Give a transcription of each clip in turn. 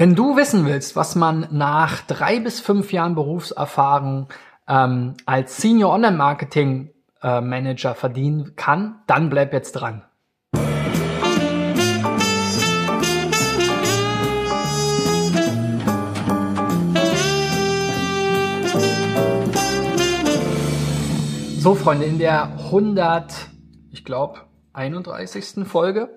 Wenn du wissen willst, was man nach drei bis fünf Jahren Berufserfahrung ähm, als Senior Online Marketing äh, Manager verdienen kann, dann bleib jetzt dran. So, Freunde, in der 100, ich glaube, 31. Folge,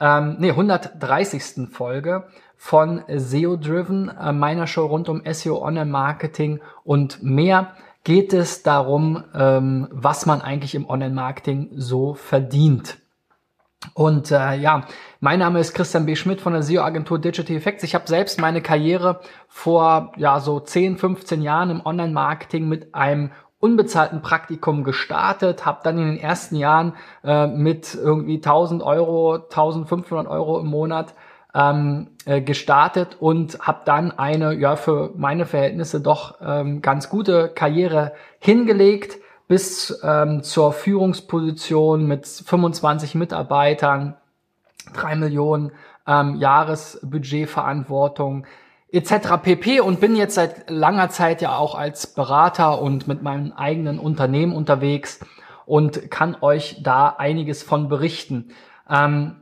ähm, nee, 130. Folge von SEO Driven, äh, meiner Show rund um SEO Online Marketing und mehr geht es darum, ähm, was man eigentlich im Online Marketing so verdient. Und äh, ja, mein Name ist Christian B. Schmidt von der SEO-Agentur Digital Effects. Ich habe selbst meine Karriere vor ja so 10, 15 Jahren im Online-Marketing mit einem unbezahlten Praktikum gestartet, habe dann in den ersten Jahren äh, mit irgendwie 1000 Euro, 1500 Euro im Monat ähm, äh, gestartet und habe dann eine, ja, für meine Verhältnisse doch ähm, ganz gute Karriere hingelegt bis ähm, zur Führungsposition mit 25 Mitarbeitern, drei Millionen ähm, Jahresbudgetverantwortung etc. pp. und bin jetzt seit langer Zeit ja auch als Berater und mit meinem eigenen Unternehmen unterwegs und kann euch da einiges von berichten. Ähm,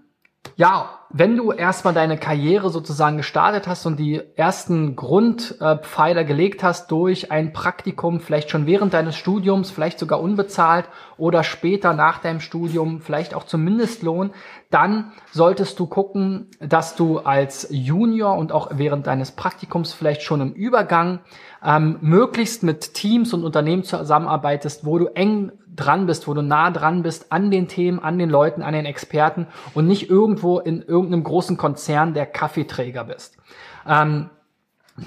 ja, wenn du erstmal deine Karriere sozusagen gestartet hast und die ersten Grundpfeiler gelegt hast durch ein Praktikum, vielleicht schon während deines Studiums, vielleicht sogar unbezahlt oder später nach deinem Studium, vielleicht auch zum Mindestlohn, dann solltest du gucken, dass du als Junior und auch während deines Praktikums vielleicht schon im Übergang ähm, möglichst mit Teams und Unternehmen zusammenarbeitest, wo du eng dran bist, wo du nah dran bist an den Themen, an den Leuten, an den Experten und nicht irgendwo in irgendeinem großen Konzern der Kaffeeträger bist. Ähm,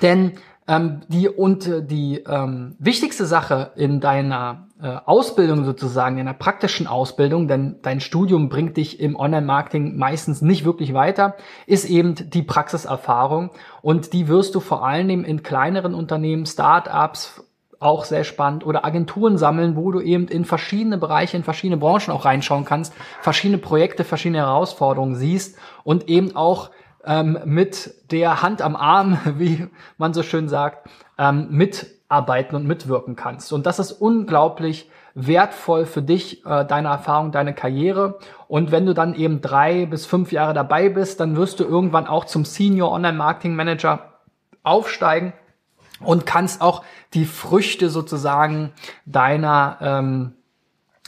denn ähm, die und äh, die ähm, wichtigste Sache in deiner äh, Ausbildung sozusagen, in der praktischen Ausbildung, denn dein Studium bringt dich im Online-Marketing meistens nicht wirklich weiter, ist eben die Praxiserfahrung und die wirst du vor allen Dingen in kleineren Unternehmen, Startups, auch sehr spannend oder Agenturen sammeln, wo du eben in verschiedene Bereiche, in verschiedene Branchen auch reinschauen kannst, verschiedene Projekte, verschiedene Herausforderungen siehst und eben auch ähm, mit der Hand am Arm, wie man so schön sagt, ähm, mitarbeiten und mitwirken kannst. Und das ist unglaublich wertvoll für dich, äh, deine Erfahrung, deine Karriere. Und wenn du dann eben drei bis fünf Jahre dabei bist, dann wirst du irgendwann auch zum Senior Online Marketing Manager aufsteigen und kannst auch die Früchte sozusagen deiner ähm,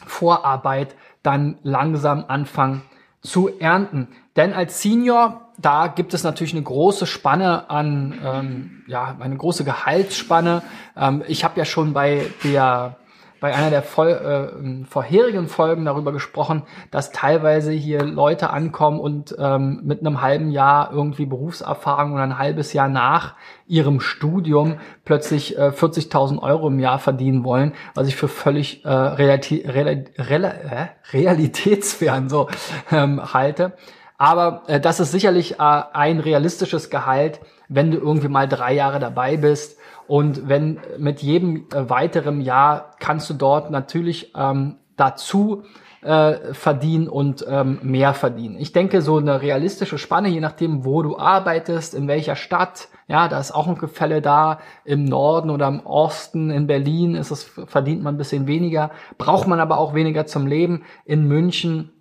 Vorarbeit dann langsam anfangen zu ernten. Denn als Senior, da gibt es natürlich eine große Spanne an, ähm, ja, eine große Gehaltsspanne. Ähm, ich habe ja schon bei der bei einer der Vol äh, vorherigen Folgen darüber gesprochen, dass teilweise hier Leute ankommen und ähm, mit einem halben Jahr irgendwie Berufserfahrung oder ein halbes Jahr nach ihrem Studium plötzlich äh, 40.000 Euro im Jahr verdienen wollen, was ich für völlig äh, realiti real real äh, realitätsfern so ähm, halte. Aber äh, das ist sicherlich äh, ein realistisches Gehalt, wenn du irgendwie mal drei Jahre dabei bist und wenn mit jedem äh, weiteren Jahr kannst du dort natürlich ähm, dazu äh, verdienen und ähm, mehr verdienen. Ich denke, so eine realistische Spanne, je nachdem, wo du arbeitest, in welcher Stadt, ja, da ist auch ein Gefälle da. Im Norden oder im Osten, in Berlin ist es, verdient man ein bisschen weniger, braucht man aber auch weniger zum Leben. In München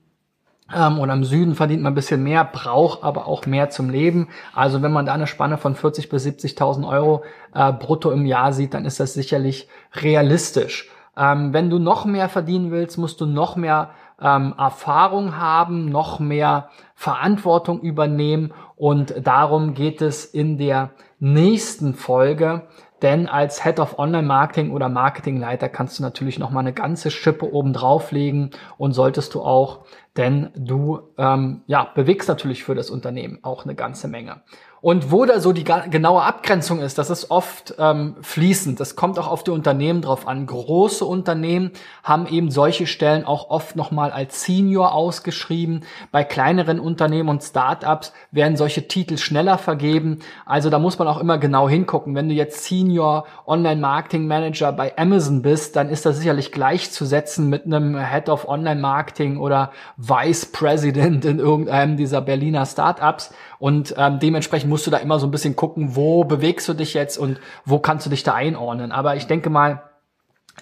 ähm, oder im Süden verdient man ein bisschen mehr, braucht aber auch mehr zum Leben. Also wenn man da eine Spanne von 40 bis 70.000 Euro äh, brutto im Jahr sieht, dann ist das sicherlich realistisch. Ähm, wenn du noch mehr verdienen willst, musst du noch mehr ähm, Erfahrung haben, noch mehr Verantwortung übernehmen und darum geht es in der nächsten Folge. Denn als Head of Online Marketing oder Marketingleiter kannst du natürlich noch mal eine ganze Schippe oben drauflegen und solltest du auch, denn du ähm, ja bewegst natürlich für das Unternehmen auch eine ganze Menge. Und wo da so die genaue Abgrenzung ist, das ist oft ähm, fließend. Das kommt auch auf die Unternehmen drauf an. Große Unternehmen haben eben solche Stellen auch oft nochmal als Senior ausgeschrieben. Bei kleineren Unternehmen und Startups werden solche Titel schneller vergeben. Also da muss man auch immer genau hingucken. Wenn du jetzt Senior Online Marketing Manager bei Amazon bist, dann ist das sicherlich gleichzusetzen mit einem Head of Online Marketing oder Vice President in irgendeinem dieser Berliner Startups Und ähm, dementsprechend musst du da immer so ein bisschen gucken, wo bewegst du dich jetzt und wo kannst du dich da einordnen. Aber ich denke mal,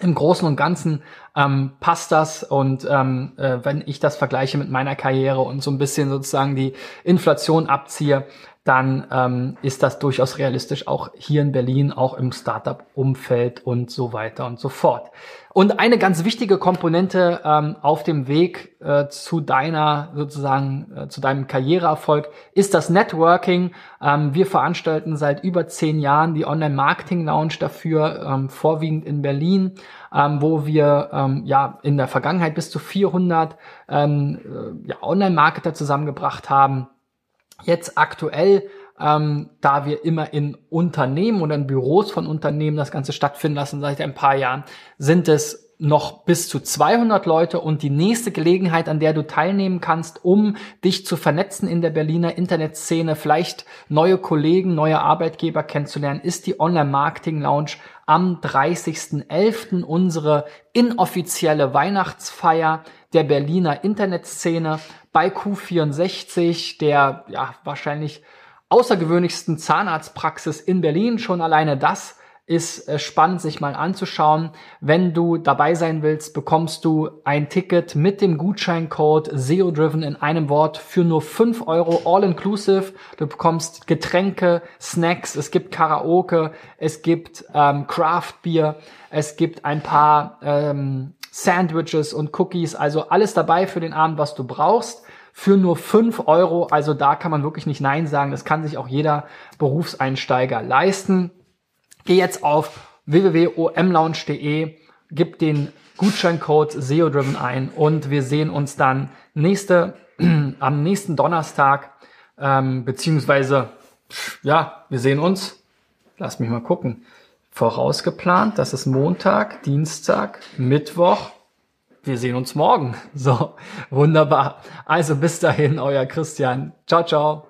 im Großen und Ganzen ähm, passt das und ähm, äh, wenn ich das vergleiche mit meiner Karriere und so ein bisschen sozusagen die Inflation abziehe, dann ähm, ist das durchaus realistisch, auch hier in Berlin, auch im Startup-Umfeld und so weiter und so fort. Und eine ganz wichtige Komponente ähm, auf dem Weg äh, zu deiner sozusagen äh, zu deinem Karriereerfolg ist das Networking. Ähm, wir veranstalten seit über zehn Jahren die Online Marketing Lounge dafür, ähm, vorwiegend in Berlin, ähm, wo wir ähm, ja in der Vergangenheit bis zu 400 ähm, äh, ja, Online Marketer zusammengebracht haben Jetzt aktuell, ähm, da wir immer in Unternehmen oder in Büros von Unternehmen das Ganze stattfinden lassen seit ein paar Jahren, sind es noch bis zu 200 Leute und die nächste Gelegenheit, an der du teilnehmen kannst, um dich zu vernetzen in der Berliner Internetszene, vielleicht neue Kollegen, neue Arbeitgeber kennenzulernen, ist die Online Marketing Lounge am 30.11. unsere inoffizielle Weihnachtsfeier der Berliner Internetszene bei Q64, der ja wahrscheinlich außergewöhnlichsten Zahnarztpraxis in Berlin. Schon alleine das ist äh, spannend, sich mal anzuschauen. Wenn du dabei sein willst, bekommst du ein Ticket mit dem Gutscheincode SEO-Driven in einem Wort für nur fünf Euro all-inclusive. Du bekommst Getränke, Snacks, es gibt Karaoke, es gibt ähm, Craft Beer, es gibt ein paar ähm, Sandwiches und Cookies, also alles dabei für den Abend, was du brauchst. Für nur fünf Euro, also da kann man wirklich nicht Nein sagen. Das kann sich auch jeder Berufseinsteiger leisten. Geh jetzt auf www.omlounge.de, gib den Gutscheincode SEODriven ein und wir sehen uns dann nächste, am nächsten Donnerstag, ähm, beziehungsweise, ja, wir sehen uns, lass mich mal gucken, vorausgeplant. Das ist Montag, Dienstag, Mittwoch. Wir sehen uns morgen. So, wunderbar. Also bis dahin, euer Christian. Ciao, ciao.